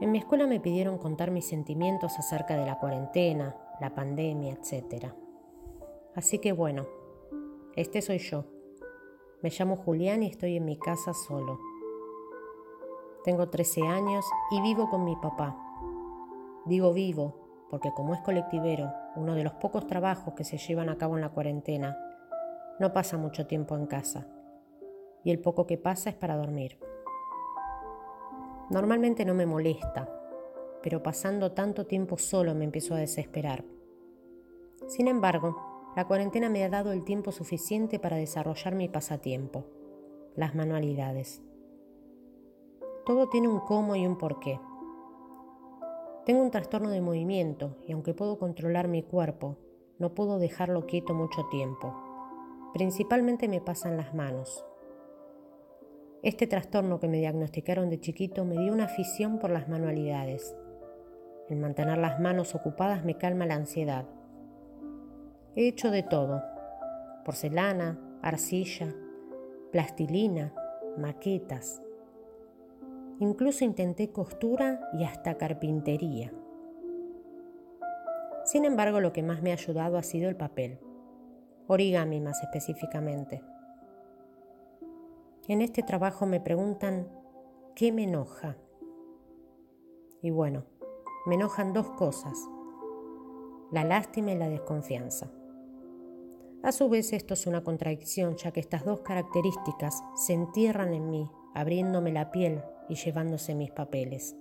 En mi escuela me pidieron contar mis sentimientos acerca de la cuarentena, la pandemia, etc. Así que bueno, este soy yo. Me llamo Julián y estoy en mi casa solo. Tengo 13 años y vivo con mi papá. Digo vivo porque como es colectivero, uno de los pocos trabajos que se llevan a cabo en la cuarentena, no pasa mucho tiempo en casa. Y el poco que pasa es para dormir. Normalmente no me molesta, pero pasando tanto tiempo solo me empiezo a desesperar. Sin embargo, la cuarentena me ha dado el tiempo suficiente para desarrollar mi pasatiempo, las manualidades. Todo tiene un cómo y un porqué. Tengo un trastorno de movimiento y aunque puedo controlar mi cuerpo, no puedo dejarlo quieto mucho tiempo. Principalmente me pasan las manos. Este trastorno que me diagnosticaron de chiquito me dio una afición por las manualidades. El mantener las manos ocupadas me calma la ansiedad. He hecho de todo. Porcelana, arcilla, plastilina, maquetas. Incluso intenté costura y hasta carpintería. Sin embargo, lo que más me ha ayudado ha sido el papel. Origami más específicamente. En este trabajo me preguntan, ¿qué me enoja? Y bueno, me enojan dos cosas, la lástima y la desconfianza. A su vez esto es una contradicción, ya que estas dos características se entierran en mí, abriéndome la piel y llevándose mis papeles.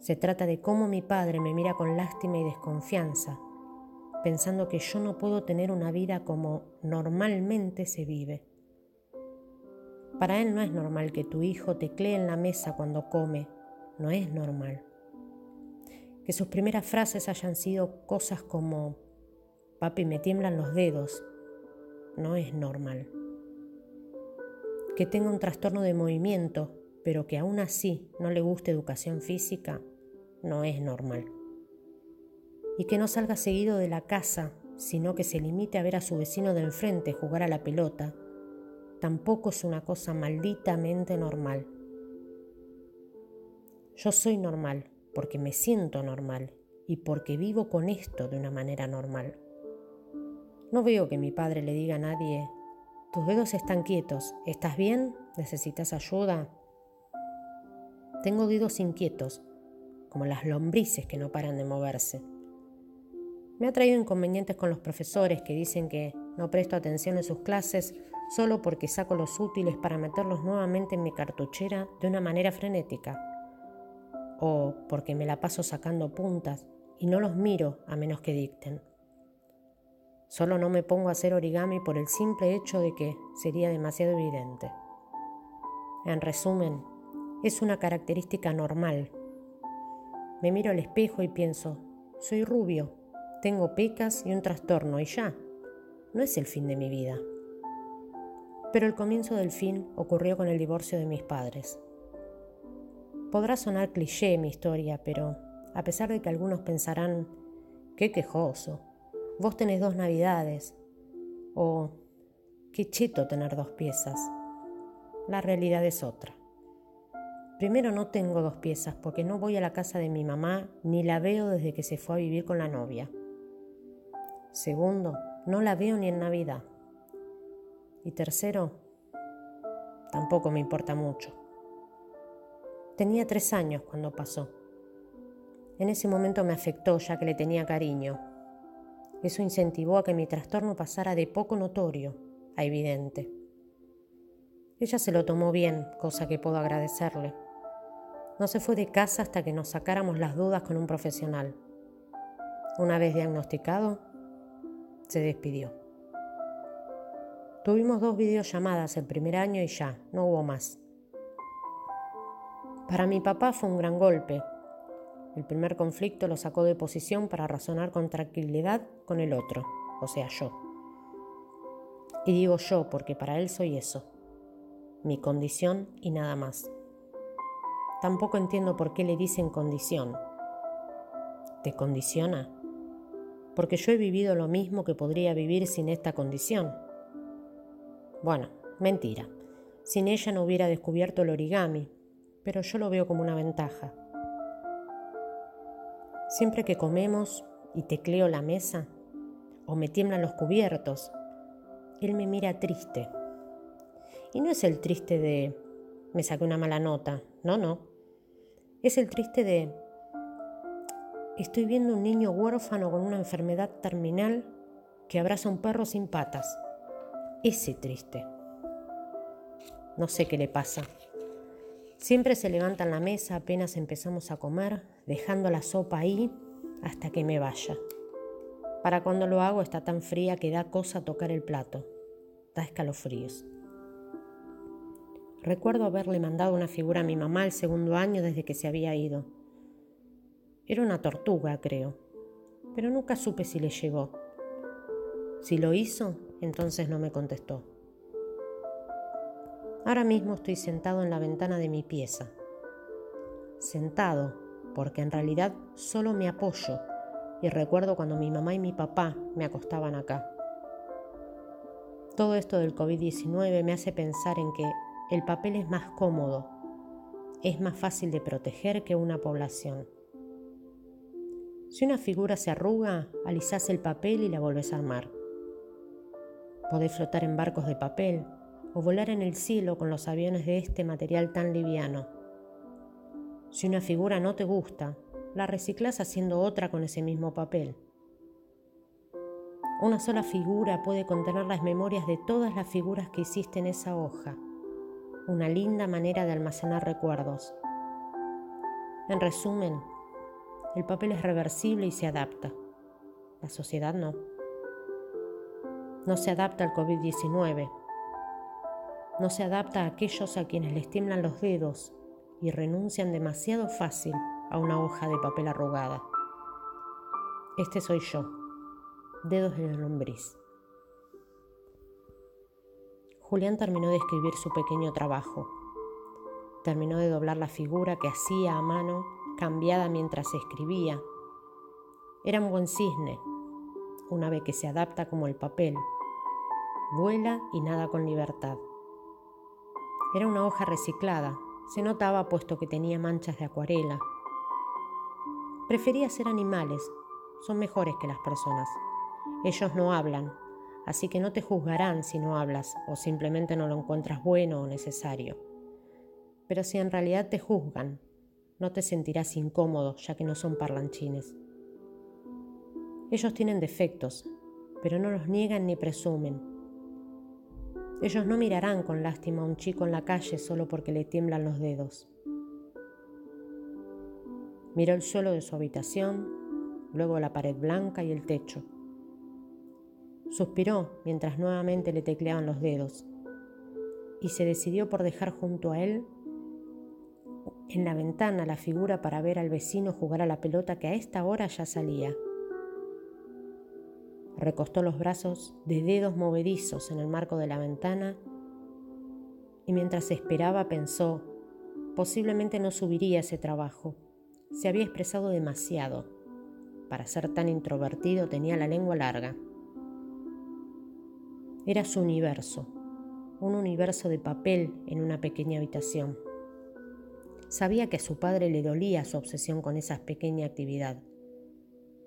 Se trata de cómo mi padre me mira con lástima y desconfianza, pensando que yo no puedo tener una vida como normalmente se vive. Para él no es normal que tu hijo teclee en la mesa cuando come, no es normal. Que sus primeras frases hayan sido cosas como, papi me tiemblan los dedos, no es normal. Que tenga un trastorno de movimiento, pero que aún así no le guste educación física, no es normal. Y que no salga seguido de la casa, sino que se limite a ver a su vecino de enfrente jugar a la pelota, tampoco es una cosa malditamente normal. Yo soy normal porque me siento normal y porque vivo con esto de una manera normal. No veo que mi padre le diga a nadie, tus dedos están quietos, ¿estás bien? ¿Necesitas ayuda? Tengo dedos inquietos, como las lombrices que no paran de moverse. Me ha traído inconvenientes con los profesores que dicen que no presto atención en sus clases solo porque saco los útiles para meterlos nuevamente en mi cartuchera de una manera frenética, o porque me la paso sacando puntas y no los miro a menos que dicten. Solo no me pongo a hacer origami por el simple hecho de que sería demasiado evidente. En resumen, es una característica normal. Me miro al espejo y pienso, soy rubio, tengo pecas y un trastorno y ya, no es el fin de mi vida. Pero el comienzo del fin ocurrió con el divorcio de mis padres. Podrá sonar cliché mi historia, pero a pesar de que algunos pensarán, qué quejoso, vos tenés dos navidades, o qué cheto tener dos piezas, la realidad es otra. Primero no tengo dos piezas porque no voy a la casa de mi mamá ni la veo desde que se fue a vivir con la novia. Segundo, no la veo ni en Navidad. Y tercero, tampoco me importa mucho. Tenía tres años cuando pasó. En ese momento me afectó ya que le tenía cariño. Eso incentivó a que mi trastorno pasara de poco notorio a evidente. Ella se lo tomó bien, cosa que puedo agradecerle. No se fue de casa hasta que nos sacáramos las dudas con un profesional. Una vez diagnosticado, se despidió. Tuvimos dos videollamadas el primer año y ya, no hubo más. Para mi papá fue un gran golpe. El primer conflicto lo sacó de posición para razonar con tranquilidad con el otro, o sea, yo. Y digo yo porque para él soy eso, mi condición y nada más. Tampoco entiendo por qué le dicen condición. ¿Te condiciona? Porque yo he vivido lo mismo que podría vivir sin esta condición. Bueno, mentira. Sin ella no hubiera descubierto el origami, pero yo lo veo como una ventaja. Siempre que comemos y tecleo la mesa, o me tiemblan los cubiertos, él me mira triste. Y no es el triste de me saqué una mala nota, no, no. Es el triste de estoy viendo un niño huérfano con una enfermedad terminal que abraza un perro sin patas. Ese triste. No sé qué le pasa. Siempre se levanta en la mesa apenas empezamos a comer, dejando la sopa ahí hasta que me vaya. Para cuando lo hago está tan fría que da cosa tocar el plato. Da escalofríos. Recuerdo haberle mandado una figura a mi mamá el segundo año desde que se había ido. Era una tortuga, creo, pero nunca supe si le llegó. Si lo hizo, entonces no me contestó. Ahora mismo estoy sentado en la ventana de mi pieza. Sentado, porque en realidad solo me apoyo y recuerdo cuando mi mamá y mi papá me acostaban acá. Todo esto del COVID-19 me hace pensar en que el papel es más cómodo, es más fácil de proteger que una población. Si una figura se arruga, alisás el papel y la volvés a armar. Podés flotar en barcos de papel, o volar en el cielo con los aviones de este material tan liviano. Si una figura no te gusta, la reciclas haciendo otra con ese mismo papel. Una sola figura puede contener las memorias de todas las figuras que hiciste en esa hoja. Una linda manera de almacenar recuerdos. En resumen, el papel es reversible y se adapta. La sociedad no. No se adapta al COVID-19, no se adapta a aquellos a quienes les tiemblan los dedos y renuncian demasiado fácil a una hoja de papel arrugada. Este soy yo, dedos de la lombriz. Julián terminó de escribir su pequeño trabajo. Terminó de doblar la figura que hacía a mano, cambiada mientras escribía. Era un buen cisne, un ave que se adapta como el papel, vuela y nada con libertad. Era una hoja reciclada, se notaba puesto que tenía manchas de acuarela. Prefería ser animales, son mejores que las personas. Ellos no hablan, así que no te juzgarán si no hablas o simplemente no lo encuentras bueno o necesario. Pero si en realidad te juzgan, no te sentirás incómodo ya que no son parlanchines. Ellos tienen defectos, pero no los niegan ni presumen ellos no mirarán con lástima a un chico en la calle solo porque le tiemblan los dedos. Miró el suelo de su habitación, luego la pared blanca y el techo. Suspiró mientras nuevamente le tecleaban los dedos y se decidió por dejar junto a él en la ventana la figura para ver al vecino jugar a la pelota que a esta hora ya salía recostó los brazos de dedos movedizos en el marco de la ventana y mientras esperaba pensó, posiblemente no subiría ese trabajo. Se había expresado demasiado. Para ser tan introvertido tenía la lengua larga. Era su universo, un universo de papel en una pequeña habitación. Sabía que a su padre le dolía su obsesión con esa pequeña actividad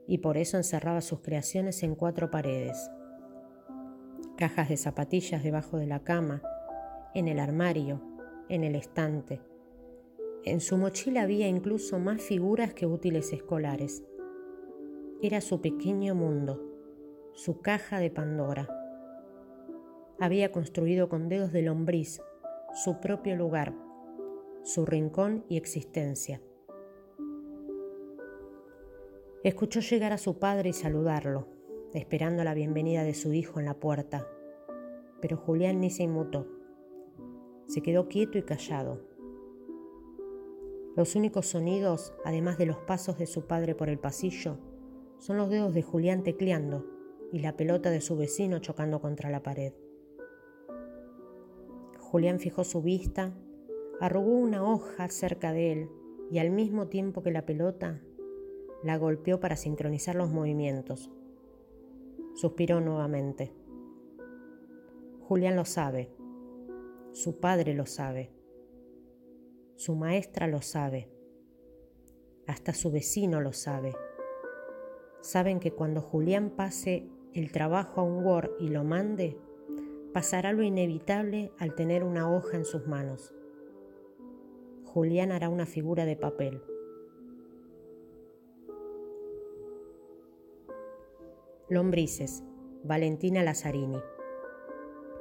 y por eso encerraba sus creaciones en cuatro paredes. Cajas de zapatillas debajo de la cama, en el armario, en el estante. En su mochila había incluso más figuras que útiles escolares. Era su pequeño mundo, su caja de Pandora. Había construido con dedos de lombriz su propio lugar, su rincón y existencia. Escuchó llegar a su padre y saludarlo, esperando la bienvenida de su hijo en la puerta. Pero Julián ni se inmutó. Se quedó quieto y callado. Los únicos sonidos, además de los pasos de su padre por el pasillo, son los dedos de Julián tecleando y la pelota de su vecino chocando contra la pared. Julián fijó su vista, arrugó una hoja cerca de él y al mismo tiempo que la pelota la golpeó para sincronizar los movimientos. Suspiró nuevamente. Julián lo sabe. su padre lo sabe, su maestra lo sabe, hasta su vecino lo sabe. Saben que cuando Julián pase el trabajo a un Word y lo mande, pasará lo inevitable al tener una hoja en sus manos. Julián hará una figura de papel. Lombrices, Valentina Lazzarini.